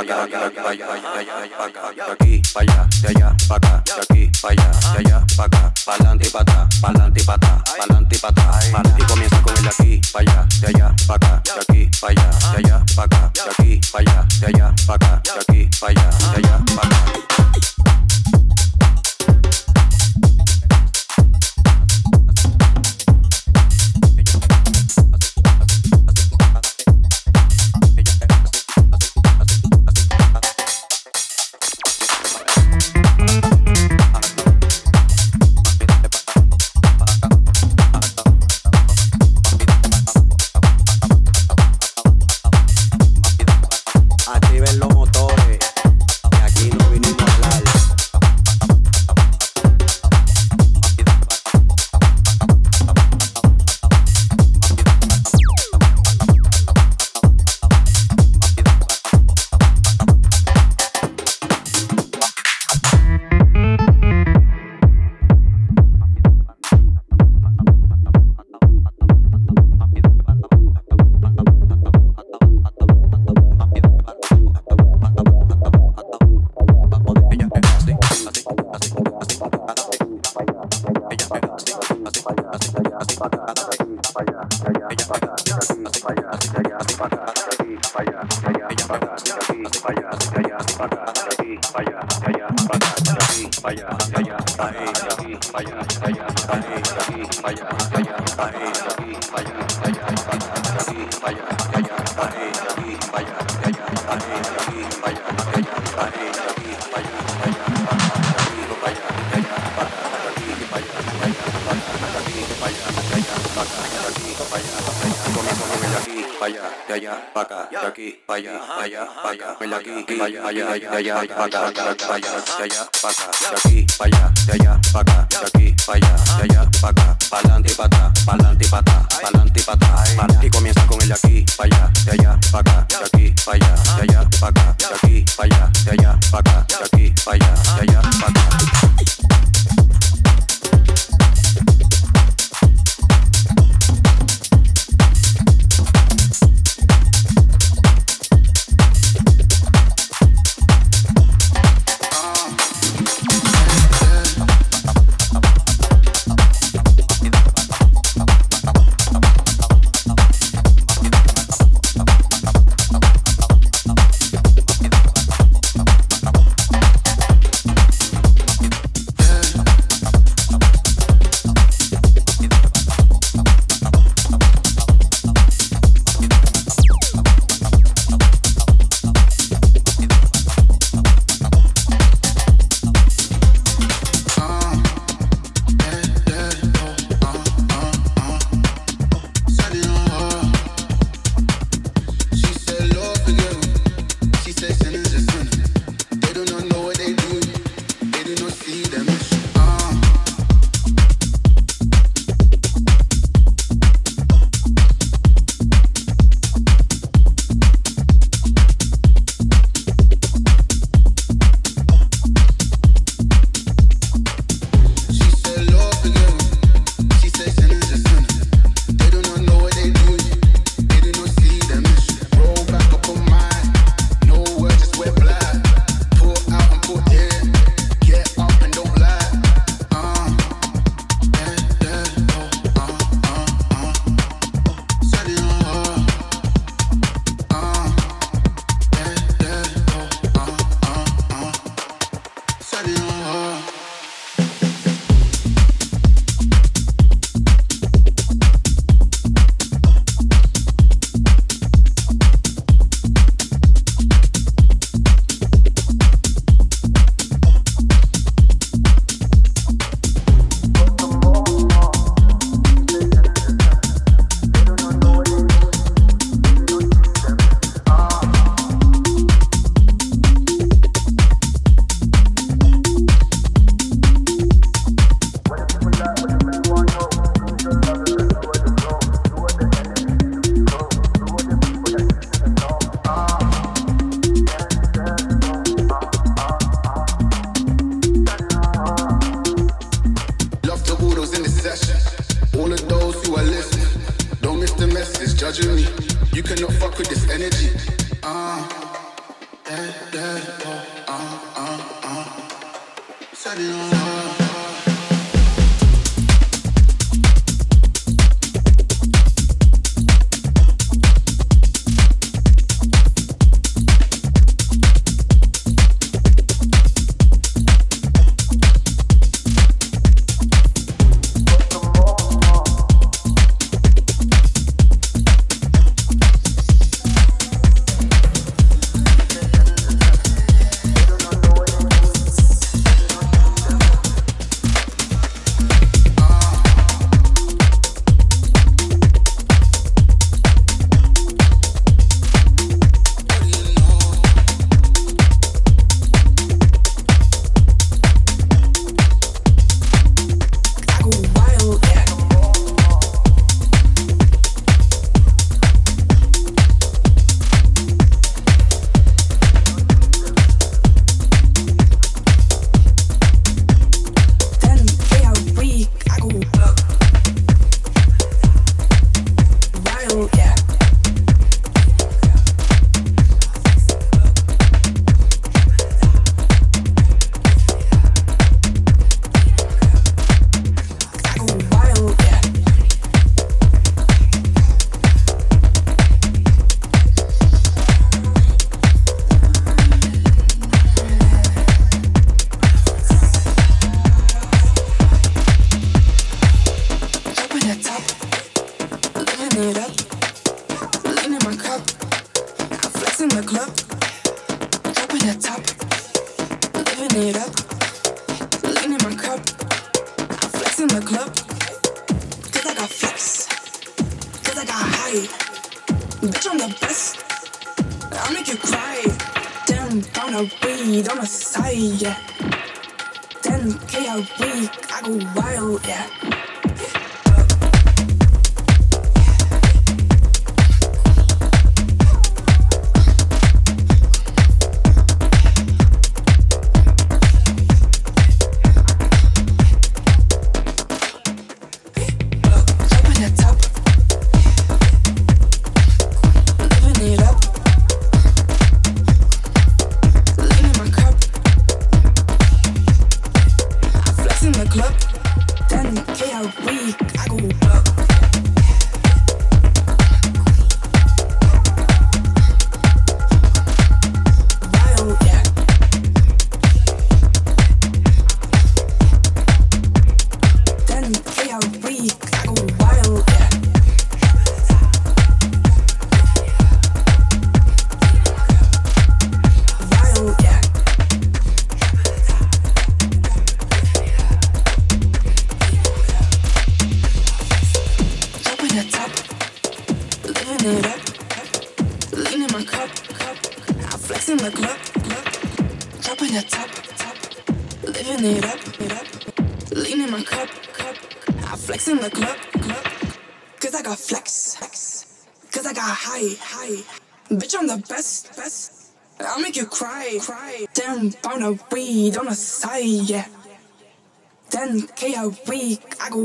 acá. comienza con el de aquí, pa' allá, de allá, pa' acá, de aquí, pa' allá, de allá, pa' acá, de aquí, pa' allá, de allá, pa' acá, de aquí, pa' allá, de allá, pa' acá.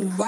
cool.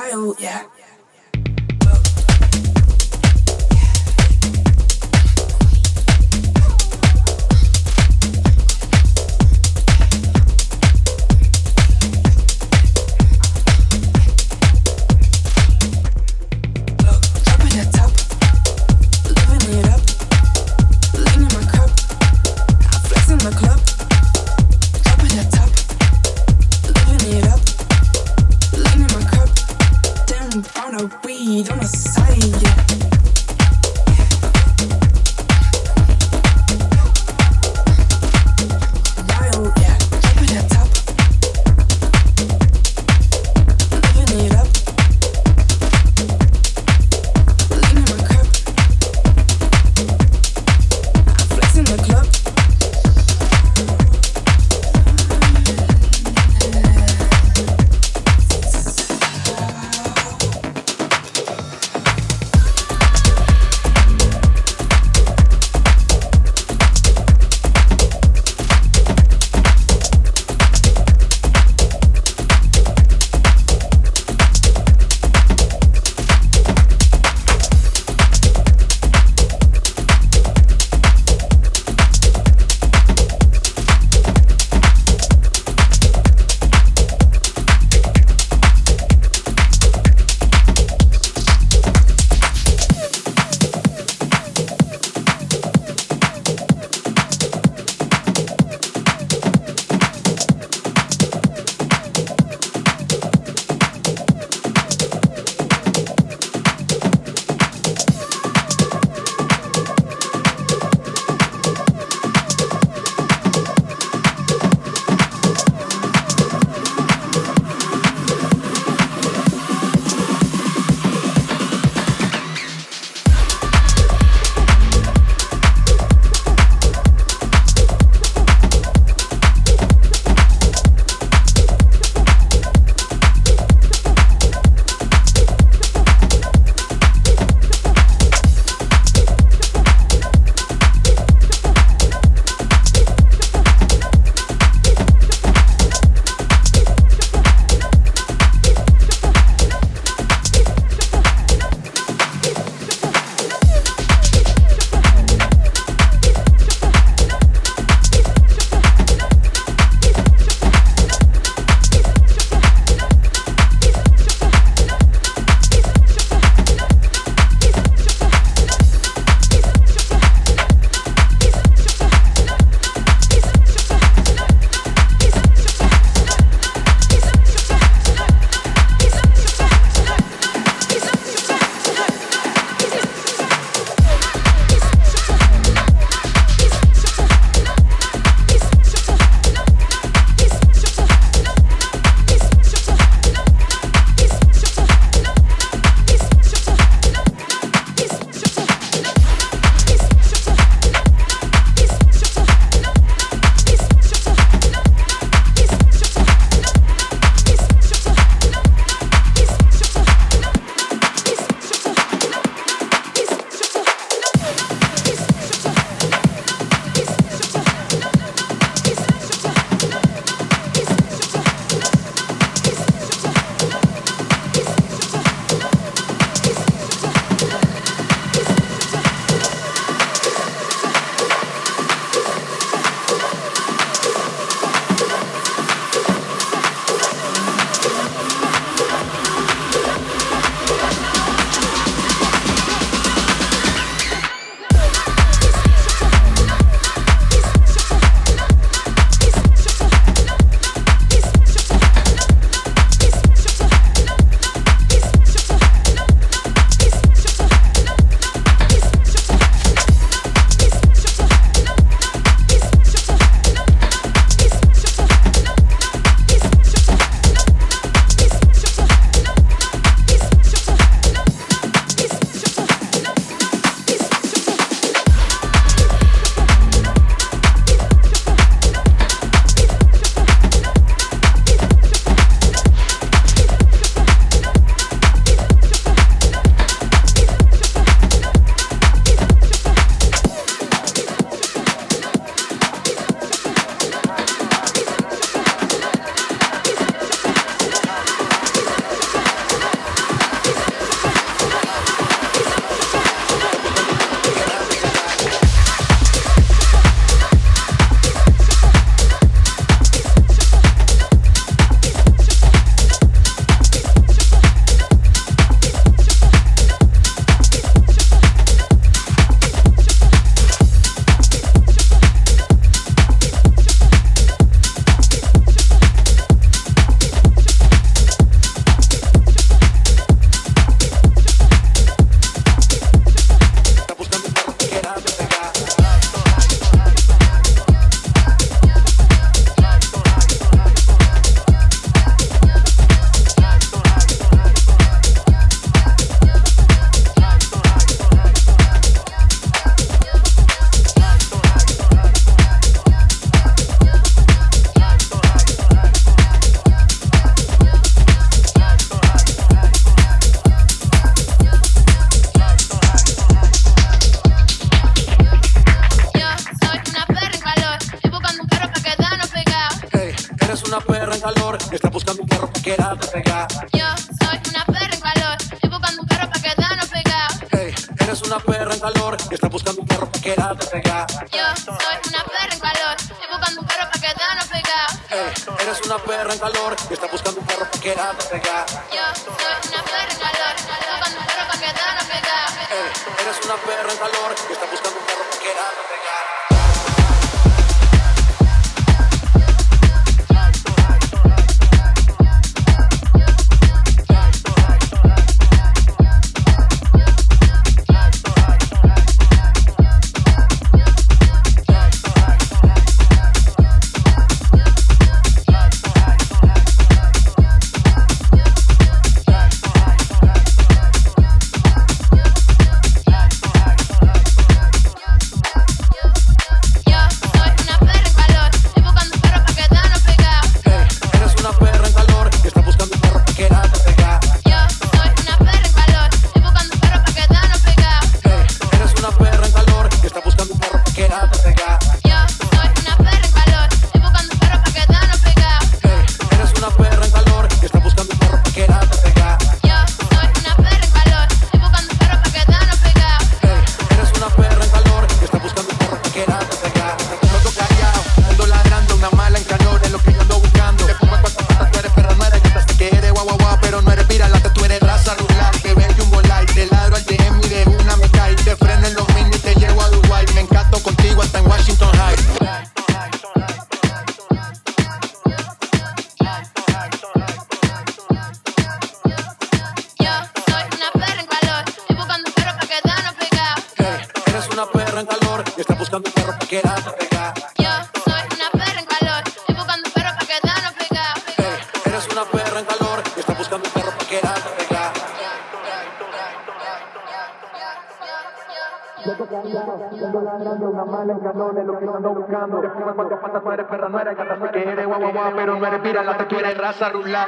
got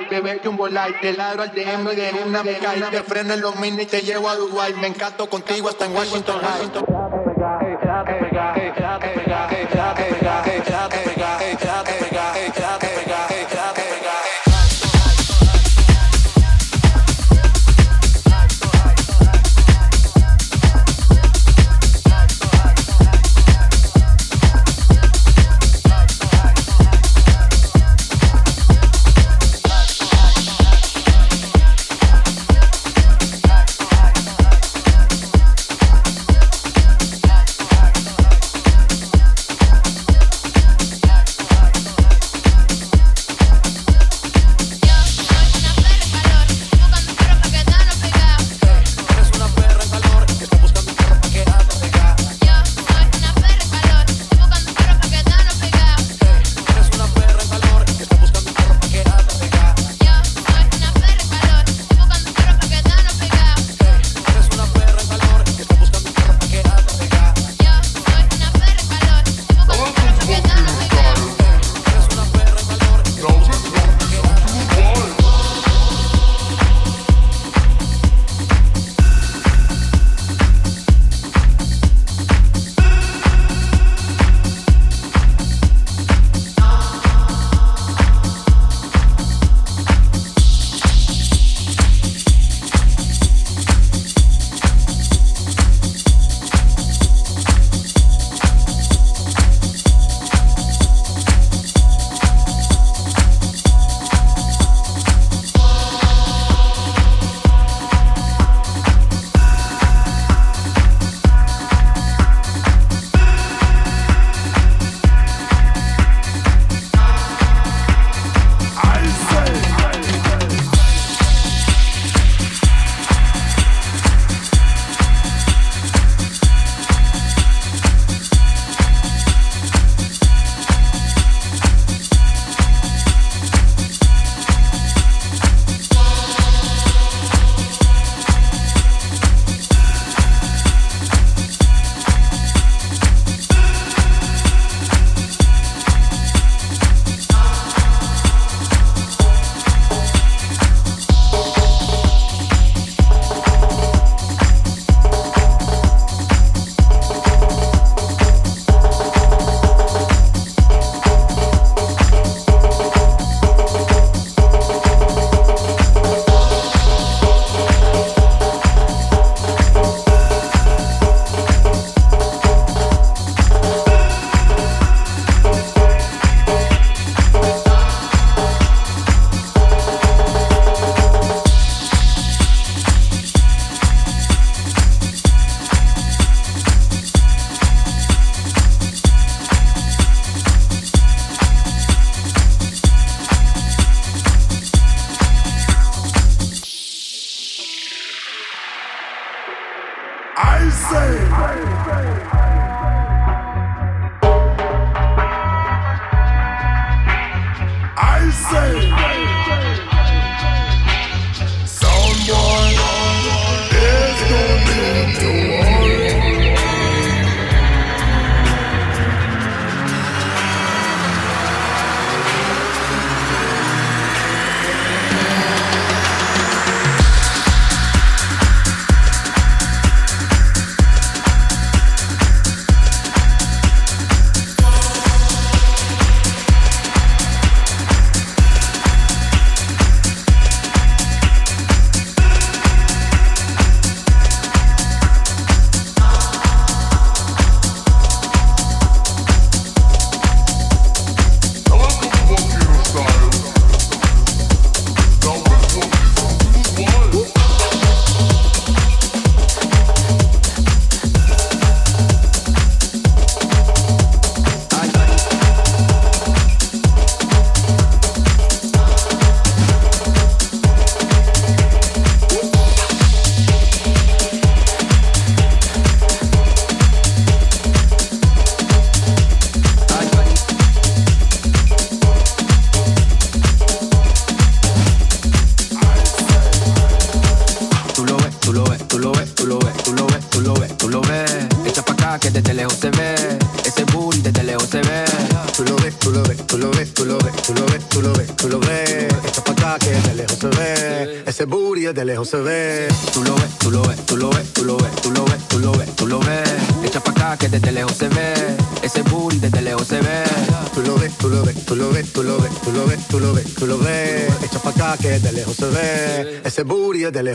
bebé un light, te ladro al DM de una me cae, te freno en los mini y te llevo a Dubai, me encanto contigo hasta en Washington lo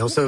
ves, tú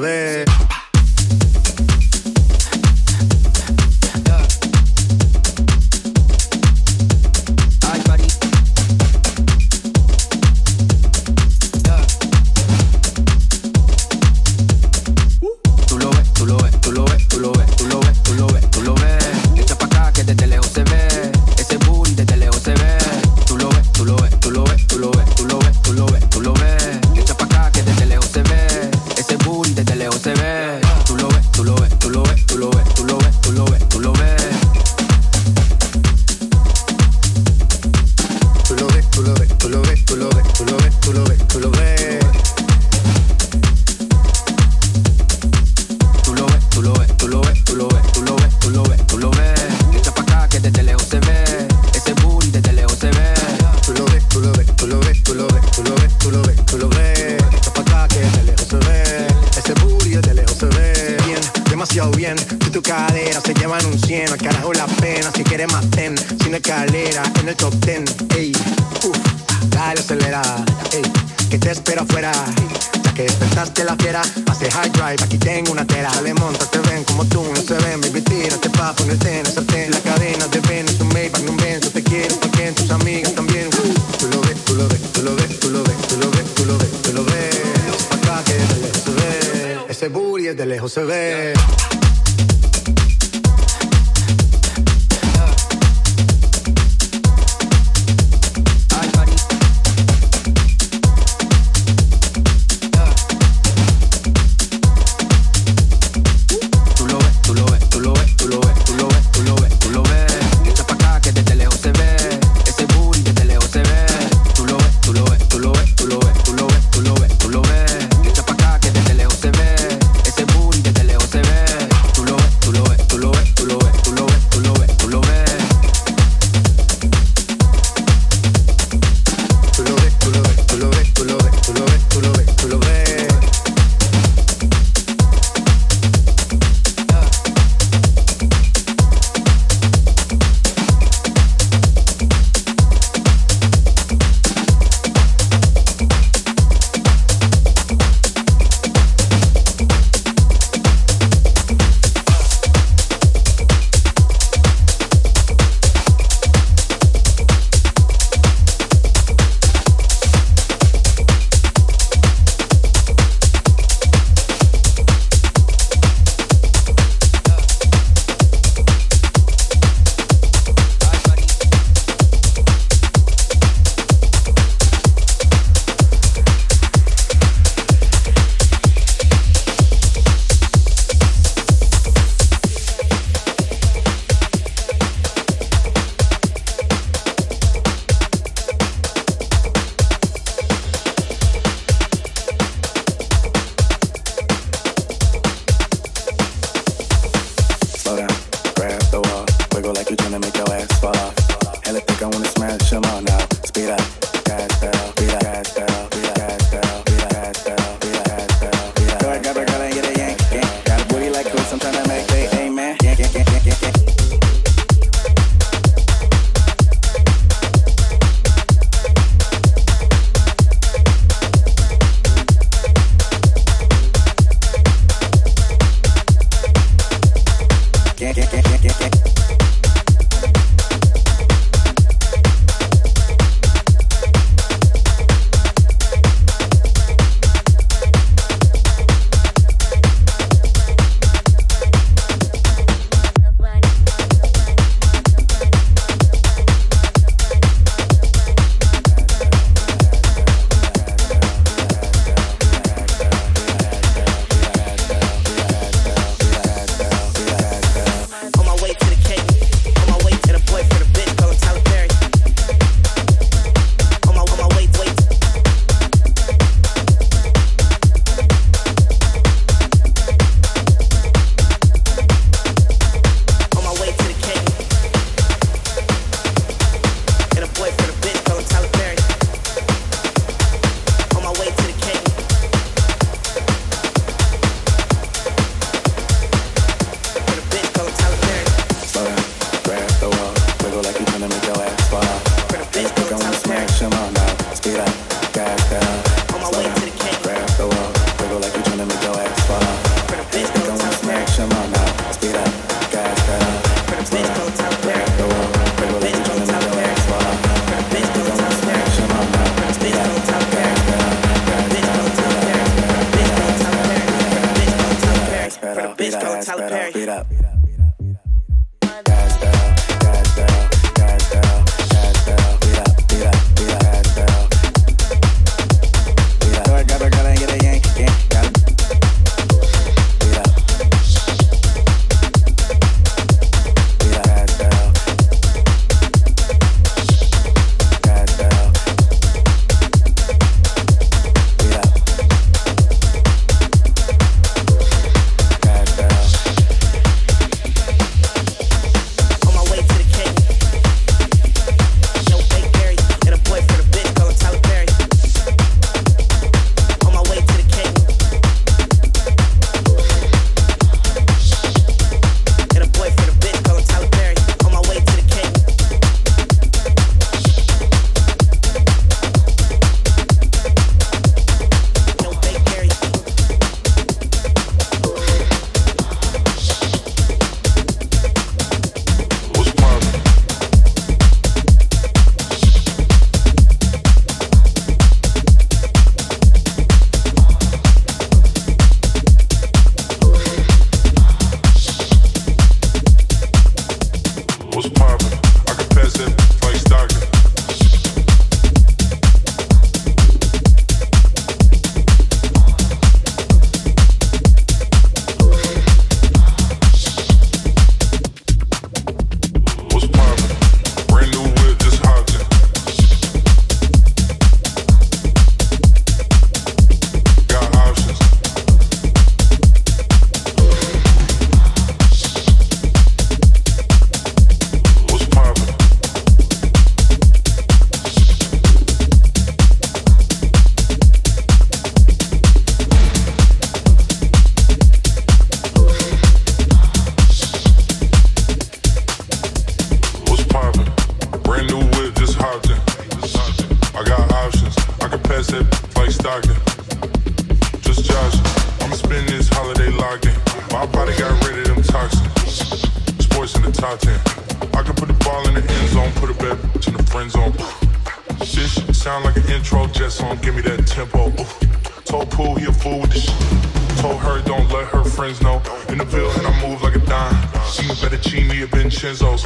friends know. In the bill and I move like a dime. She a fettuccine at Vincenzo's.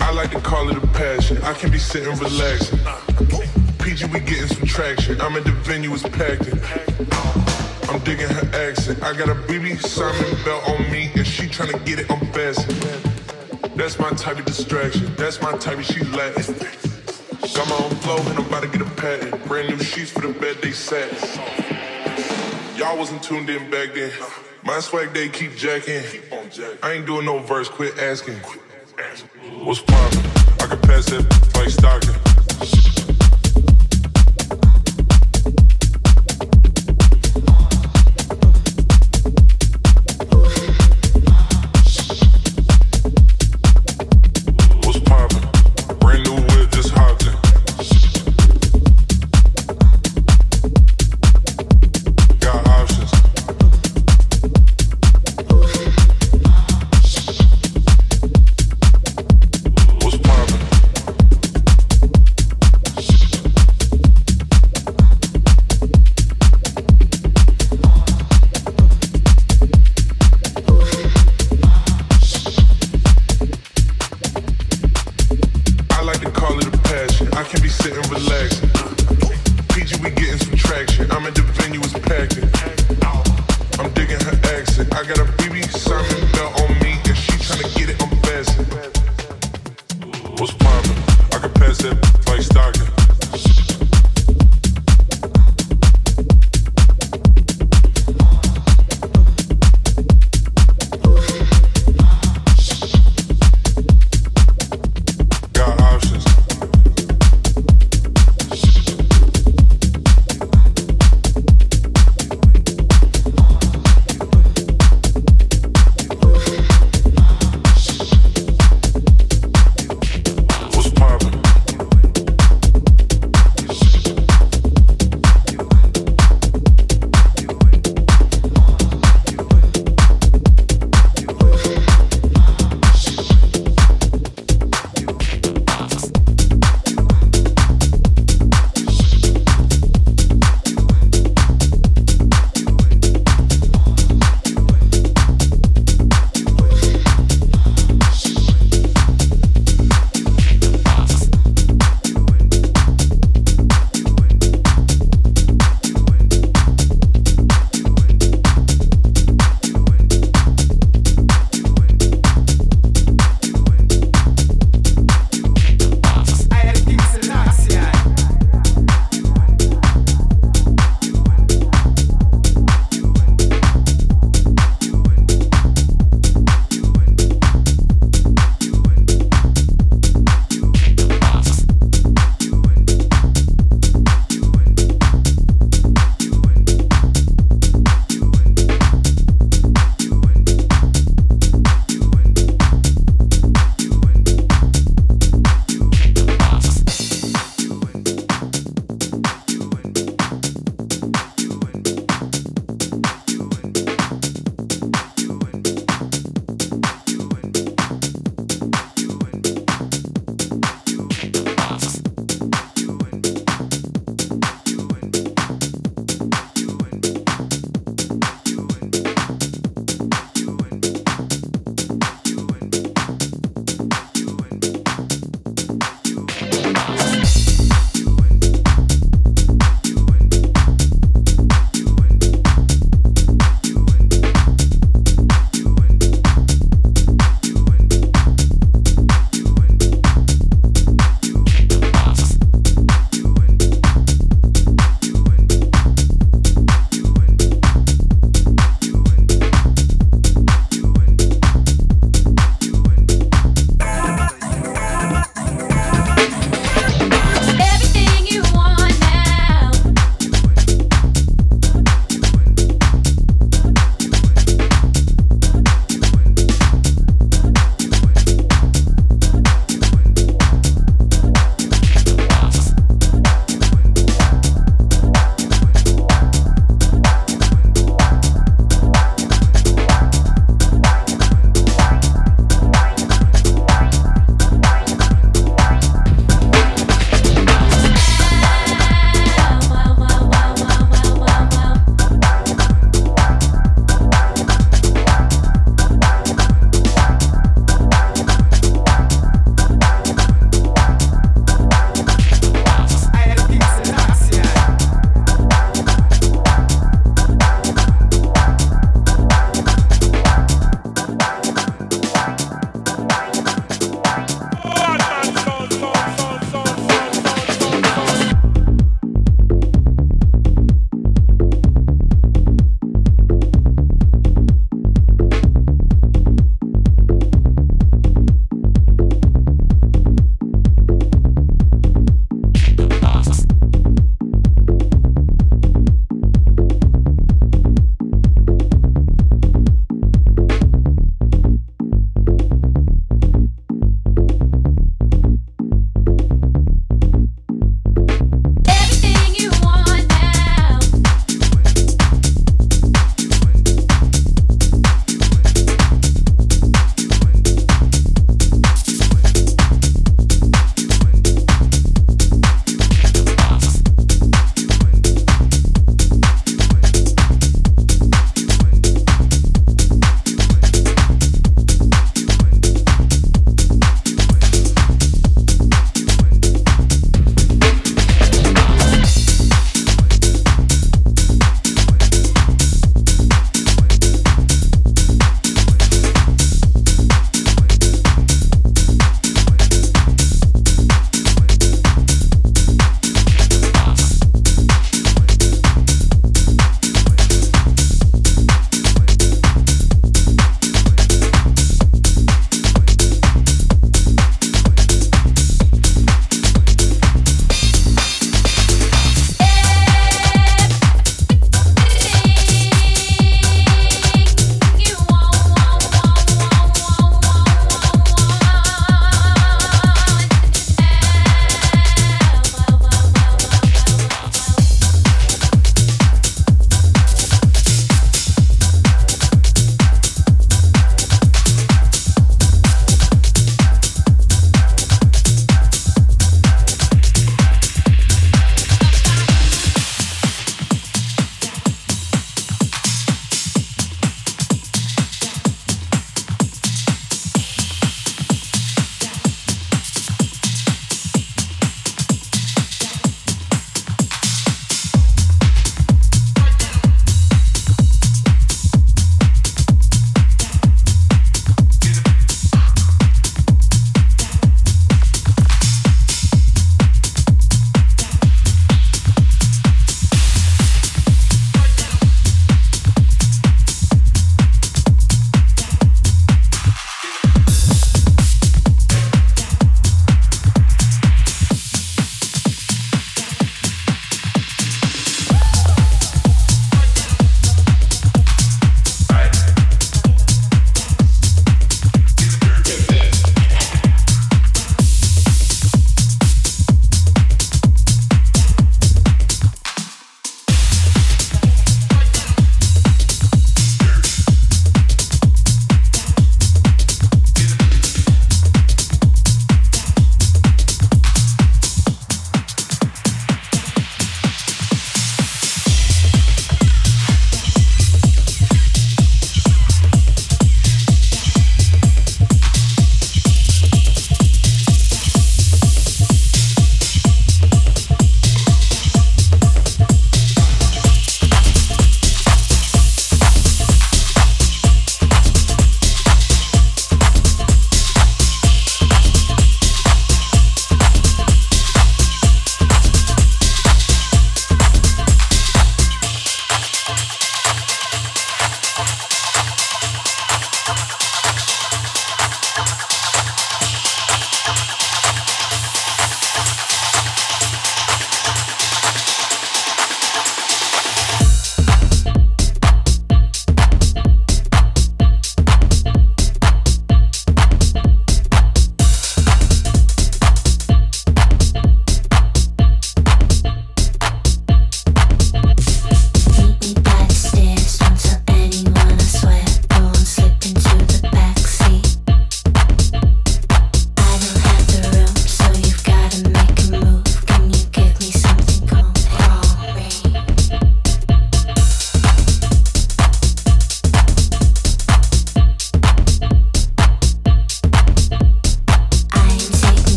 I like to call it a passion. I can be sitting relaxing. PG, we getting some traction. I'm at the venue, it's packed. In. I'm digging her accent. I got a BB Simon belt on me, and she trying to get it unfastened. That's my type of distraction. That's my type of she Latin. Got my own flow, and I'm about to get a patent. Brand new sheets for the bed they sat. Y'all wasn't tuned in back then. My swag they keep jacking. I ain't doing no verse, quit asking. What's poppin'? I can pass that like stocking.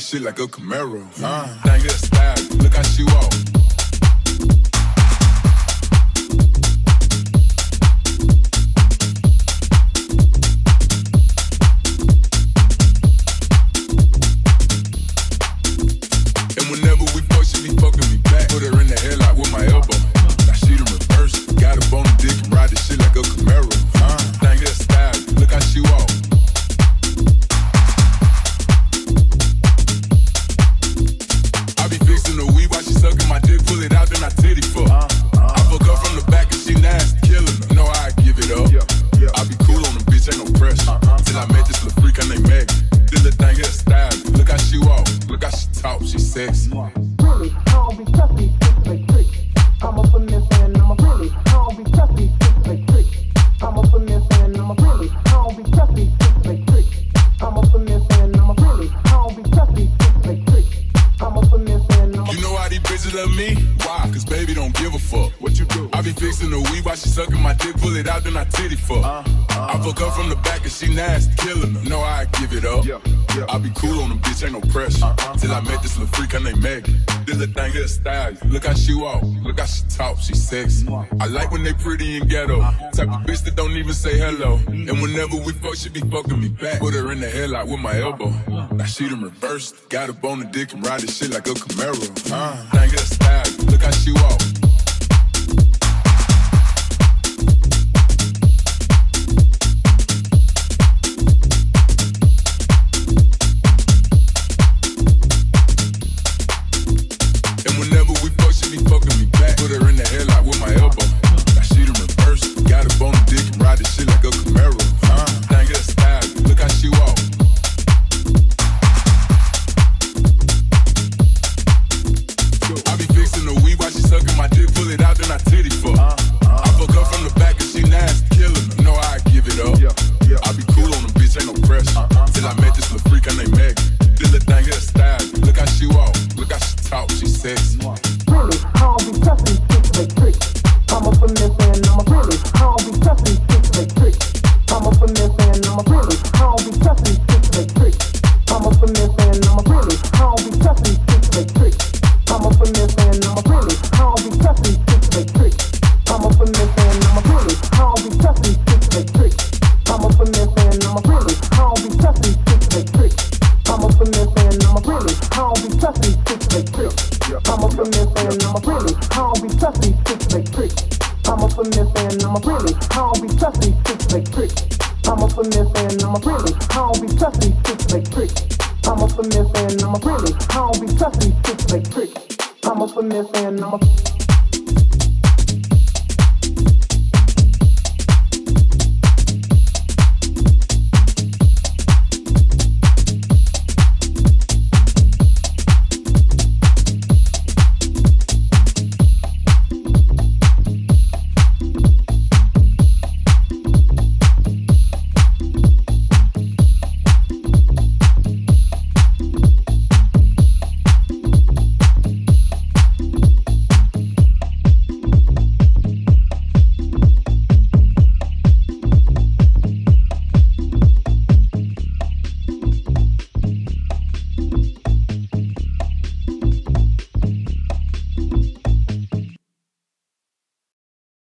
This shit like a Camaro. She be fucking me back. Put her in the headlock with my elbow. Now she done reversed. Got up on the dick and ride this shit like a Camaro. Uh,